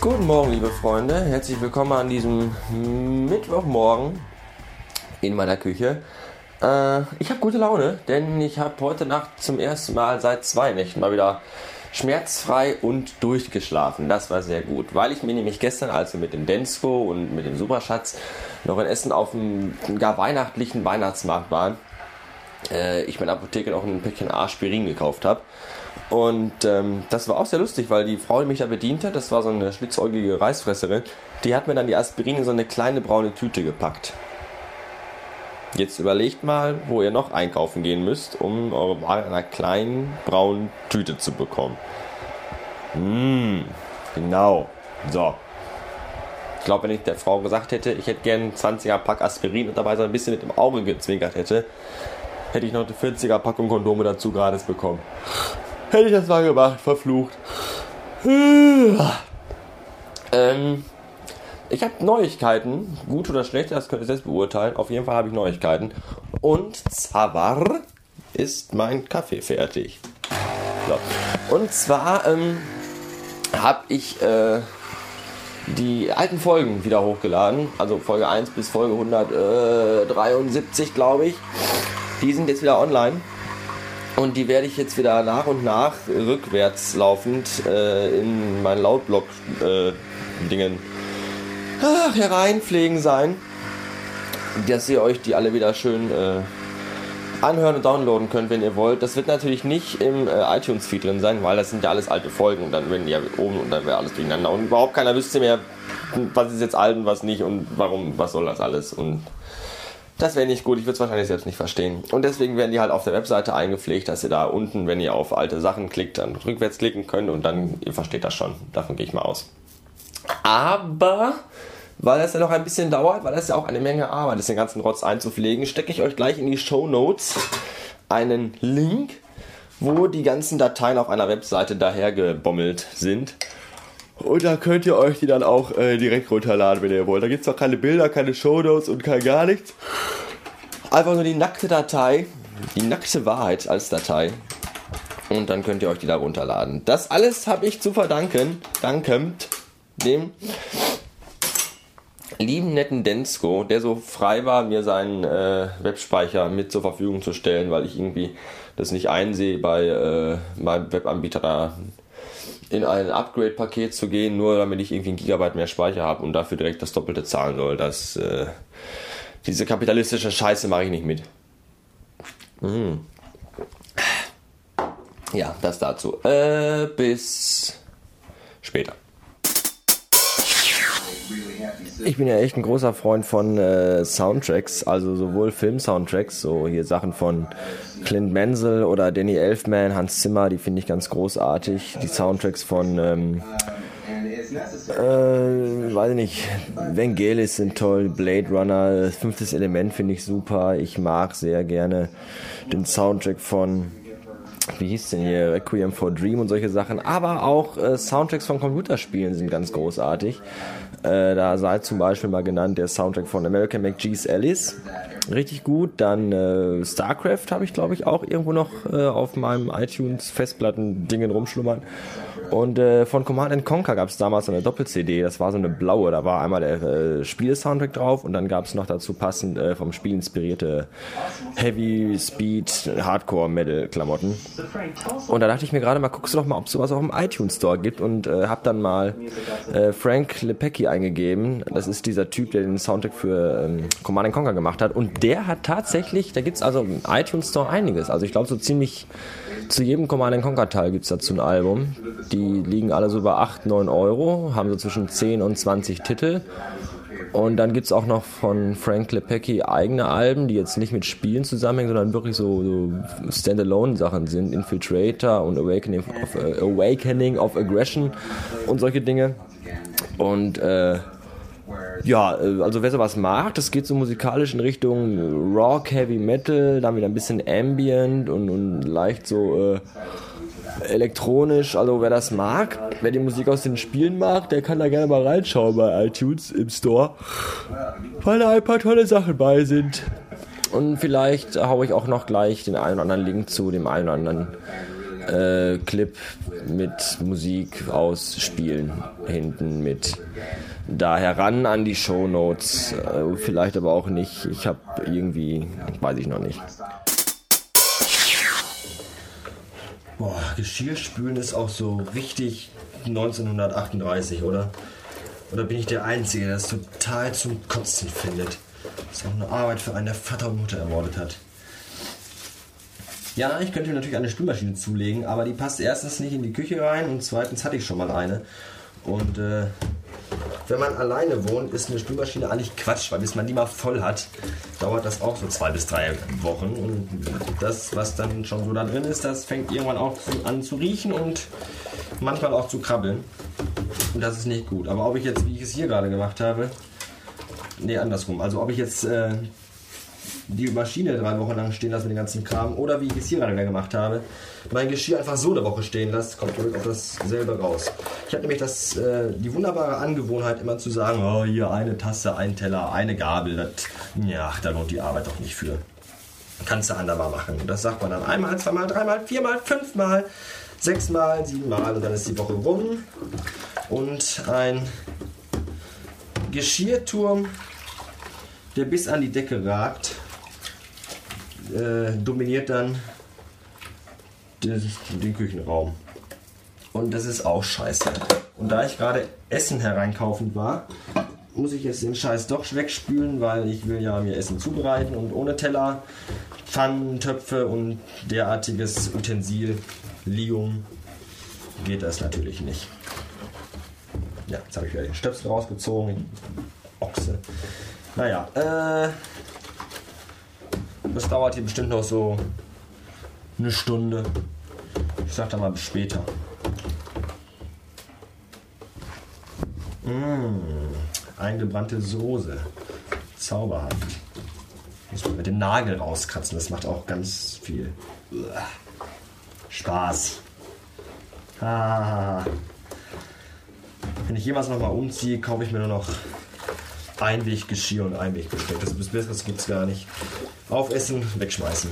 Guten Morgen, liebe Freunde. Herzlich willkommen an diesem Mittwochmorgen in meiner Küche. Äh, ich habe gute Laune, denn ich habe heute Nacht zum ersten Mal seit zwei Nächten mal wieder schmerzfrei und durchgeschlafen. Das war sehr gut, weil ich mir nämlich gestern, als wir mit dem Densko und mit dem Superschatz noch in Essen auf dem gar weihnachtlichen Weihnachtsmarkt waren, äh, ich meine Apotheke noch ein Päckchen Aspirin gekauft habe. Und ähm, das war auch sehr lustig, weil die Frau, die mich da bedient hat, das war so eine schlitzäugige Reißfresserin, die hat mir dann die Aspirin in so eine kleine braune Tüte gepackt. Jetzt überlegt mal, wo ihr noch einkaufen gehen müsst, um eure Ware in einer kleinen braunen Tüte zu bekommen. Hm, genau. So. Ich glaube, wenn ich der Frau gesagt hätte, ich hätte gern 20er Pack Aspirin und dabei so ein bisschen mit dem Auge gezwinkert hätte, hätte ich noch eine 40er Packung Kondome dazu gratis bekommen. Hätte ich das mal gemacht, verflucht. Ähm, ich habe Neuigkeiten, gut oder schlecht, das könnt ihr selbst beurteilen. Auf jeden Fall habe ich Neuigkeiten. Und zwar ist mein Kaffee fertig. So. Und zwar ähm, habe ich äh, die alten Folgen wieder hochgeladen. Also Folge 1 bis Folge 173, glaube ich. Die sind jetzt wieder online. Und die werde ich jetzt wieder nach und nach rückwärts laufend äh, in mein Lautblock-Dingen ach, hereinpflegen sein, dass ihr euch die alle wieder schön äh, anhören und downloaden könnt, wenn ihr wollt. Das wird natürlich nicht im äh, iTunes-Feed drin sein, weil das sind ja alles alte Folgen und dann werden die ja oben und dann wäre alles durcheinander und überhaupt keiner wüsste mehr, was ist jetzt alt und was nicht und warum, was soll das alles und das wäre nicht gut, ich würde es wahrscheinlich selbst nicht verstehen. Und deswegen werden die halt auf der Webseite eingepflegt, dass ihr da unten, wenn ihr auf alte Sachen klickt, dann rückwärts klicken könnt und dann, ihr versteht das schon. Davon gehe ich mal aus. Aber, weil das ja noch ein bisschen dauert, weil das ja auch eine Menge Arbeit ist, den ganzen Rotz einzupflegen, stecke ich euch gleich in die Show Notes einen Link, wo die ganzen Dateien auf einer Webseite dahergebommelt sind. Und da könnt ihr euch die dann auch äh, direkt runterladen, wenn ihr wollt. Da gibt es auch keine Bilder, keine Shownotes und kein gar nichts. Einfach nur die nackte Datei, die nackte Wahrheit als Datei. Und dann könnt ihr euch die da runterladen. Das alles habe ich zu verdanken, dankend dem lieben netten Densko, der so frei war, mir seinen äh, Webspeicher mit zur Verfügung zu stellen, weil ich irgendwie das nicht einsehe, bei äh, meinem Webanbieter da in ein Upgrade-Paket zu gehen, nur damit ich irgendwie ein Gigabyte mehr Speicher habe und dafür direkt das Doppelte zahlen soll. Das, äh, diese kapitalistische Scheiße mache ich nicht mit. Mhm. Ja, das dazu. Äh, bis später. Ich bin ja echt ein großer Freund von äh, Soundtracks, also sowohl Film-Soundtracks, so hier Sachen von Clint Menzel oder Danny Elfman, Hans Zimmer, die finde ich ganz großartig. Die Soundtracks von, ähm, äh, weiß ich nicht, Vangelis sind toll, Blade Runner, Fünftes Element finde ich super. Ich mag sehr gerne den Soundtrack von wie hieß denn hier, Requiem for Dream und solche Sachen, aber auch äh, Soundtracks von Computerspielen sind ganz großartig. Äh, da sei zum Beispiel mal genannt der Soundtrack von American McGee's Alice. Richtig gut. Dann äh, StarCraft habe ich, glaube ich, auch irgendwo noch äh, auf meinem iTunes-Festplatten-Dingen rumschlummern. Und äh, von Command Conquer gab es damals eine Doppel-CD, das war so eine blaue, da war einmal der äh, Spiele-Soundtrack drauf und dann gab es noch dazu passend äh, vom Spiel inspirierte Heavy Speed Hardcore Metal Klamotten. Und da dachte ich mir gerade mal, guckst du doch mal, ob es sowas auch im iTunes Store gibt und äh, hab dann mal äh, Frank Lepecki eingegeben. Das ist dieser Typ, der den Soundtrack für ähm, Command Conquer gemacht hat und der hat tatsächlich, da gibt's also im iTunes Store einiges. Also ich glaube so ziemlich zu jedem Command Conquer Teil gibt's dazu ein Album. Die liegen alle so bei 8, 9 Euro, haben so zwischen 10 und 20 Titel. Und dann gibt's auch noch von Frank Lepecki eigene Alben, die jetzt nicht mit Spielen zusammenhängen, sondern wirklich so, so Standalone-Sachen sind. Infiltrator und Awakening of, äh, Awakening of Aggression und solche Dinge. Und äh, ja, äh, also wer sowas mag, das geht so musikalisch in Richtung Rock, Heavy Metal, dann wieder ein bisschen Ambient und, und leicht so äh, elektronisch, also wer das mag, wer die Musik aus den Spielen mag, der kann da gerne mal reinschauen bei iTunes im Store, weil da ein paar tolle Sachen bei sind. Und vielleicht haue ich auch noch gleich den einen oder anderen Link zu dem einen oder anderen äh, Clip mit Musik aus Spielen hinten mit da heran an die Show Notes. Äh, vielleicht aber auch nicht. Ich habe irgendwie, weiß ich noch nicht. Boah, Geschirrspülen ist auch so richtig 1938, oder? Oder bin ich der Einzige, der das total zum Kotzen findet? Das ist auch eine Arbeit für einen, der Vater und Mutter ermordet hat. Ja, ich könnte mir natürlich eine Spülmaschine zulegen, aber die passt erstens nicht in die Küche rein und zweitens hatte ich schon mal eine. Und äh, wenn man alleine wohnt, ist eine Spülmaschine eigentlich Quatsch, weil bis man die mal voll hat, dauert das auch so zwei bis drei Wochen. Und das, was dann schon so da drin ist, das fängt irgendwann auch an zu riechen und manchmal auch zu krabbeln. Und das ist nicht gut. Aber ob ich jetzt, wie ich es hier gerade gemacht habe, nee, andersrum. Also ob ich jetzt äh, die Maschine drei Wochen lang stehen lasse mit dem ganzen Kram oder wie ich es hier gerade gemacht habe, mein Geschirr einfach so eine Woche stehen lasse, kommt zurück auf dasselbe raus. Ich habe nämlich das, äh, die wunderbare Angewohnheit immer zu sagen, oh, hier eine Tasse, ein Teller, eine Gabel, das, ja, da lohnt die Arbeit doch nicht für. Kannst du andermal machen. Das sagt man dann einmal, zweimal, dreimal, viermal, fünfmal, sechsmal, siebenmal und dann ist die Woche rum. Und ein Geschirrturm, der bis an die Decke ragt, äh, dominiert dann den, Küchenraum. Und das ist auch scheiße. Und da ich gerade Essen hereinkaufend war, muss ich jetzt den Scheiß doch wegspülen, weil ich will ja mir Essen zubereiten und ohne Teller, Pfannen, Töpfe und derartiges Utensil, Lium, geht das natürlich nicht. Ja, jetzt habe ich wieder den Stöpsel rausgezogen. Ochse. Naja, äh, das dauert hier bestimmt noch so eine Stunde. Ich sag dann mal bis später. Mmh, eingebrannte Soße. Zauberhaft. Muss man mit dem Nagel rauskratzen. Das macht auch ganz viel Uah. Spaß. Ah. Wenn ich jemals nochmal umziehe, kaufe ich mir nur noch Einweggeschirr und Einwegbesteck. Das Besseres gibt es gar nicht. Aufessen, wegschmeißen.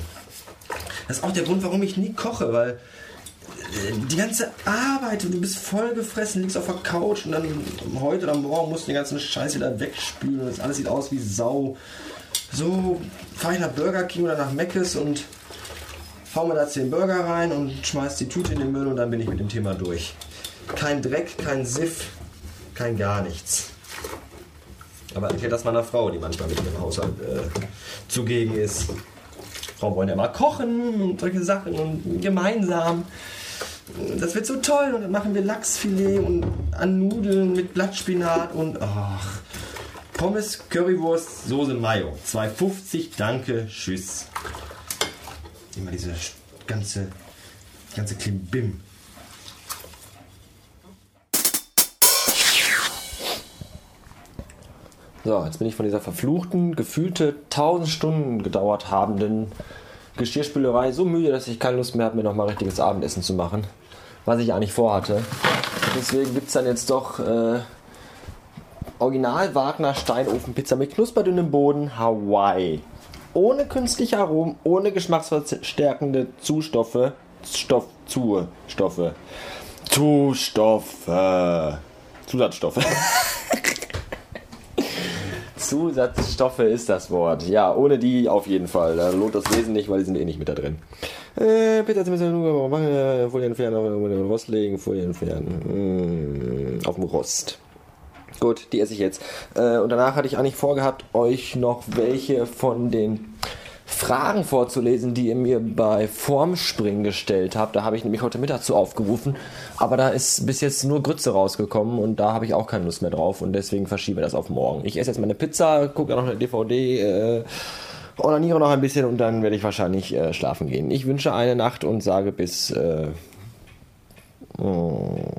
Das ist auch der Grund, warum ich nie koche, weil äh, die ganze Arbeit, du bist voll gefressen, liegst auf der Couch und dann heute oder morgen musst du den ganzen Scheiß wieder wegspülen und das alles sieht aus wie Sau. So fahre ich nach Burger King oder nach Mc's und hau mir da 10 Burger rein und schmeiß die Tüte in den Müll und dann bin ich mit dem Thema durch. Kein Dreck, kein Siff, kein gar nichts. Aber erklärt das meiner Frau, die manchmal mit dem Haushalt äh, zugegen ist. Frauen wollen ja immer kochen und solche Sachen und gemeinsam. Das wird so toll und dann machen wir Lachsfilet und an Nudeln mit Blattspinat und ach, Pommes, Currywurst, Soße Mayo. 2,50, danke, tschüss. Immer diese ganze, ganze Klimbim. So, jetzt bin ich von dieser verfluchten, gefühlte 1000 Stunden gedauert habenden Geschirrspülerei so müde, dass ich keine Lust mehr habe, mir nochmal richtiges Abendessen zu machen. Was ich eigentlich vorhatte. Deswegen gibt es dann jetzt doch äh, Original Wagner Steinofenpizza mit knusperdünnem Boden Hawaii. Ohne künstliche Aromen, ohne geschmacksverstärkende Zustoffe. Stoff, Zustoffe. Zustoffe. Zusatzstoffe. Zusatzstoffe ist das Wort. Ja, ohne die auf jeden Fall. Da lohnt das Lesen nicht, weil die sind eh nicht mit da drin. Äh, bitte nur machen, äh, Folie entfernen, auf den Rost legen, Folie entfernen. Mm, auf dem Rost. Gut, die esse ich jetzt. Äh, und danach hatte ich eigentlich vorgehabt, euch noch welche von den Fragen vorzulesen, die ihr mir bei Formspringen gestellt habt. Da habe ich nämlich heute Mittag zu aufgerufen, aber da ist bis jetzt nur Grütze rausgekommen und da habe ich auch keine Lust mehr drauf und deswegen verschiebe das auf morgen. Ich esse jetzt meine Pizza, gucke noch eine DVD, äh, onaniere noch ein bisschen und dann werde ich wahrscheinlich äh, schlafen gehen. Ich wünsche eine Nacht und sage bis äh, oh.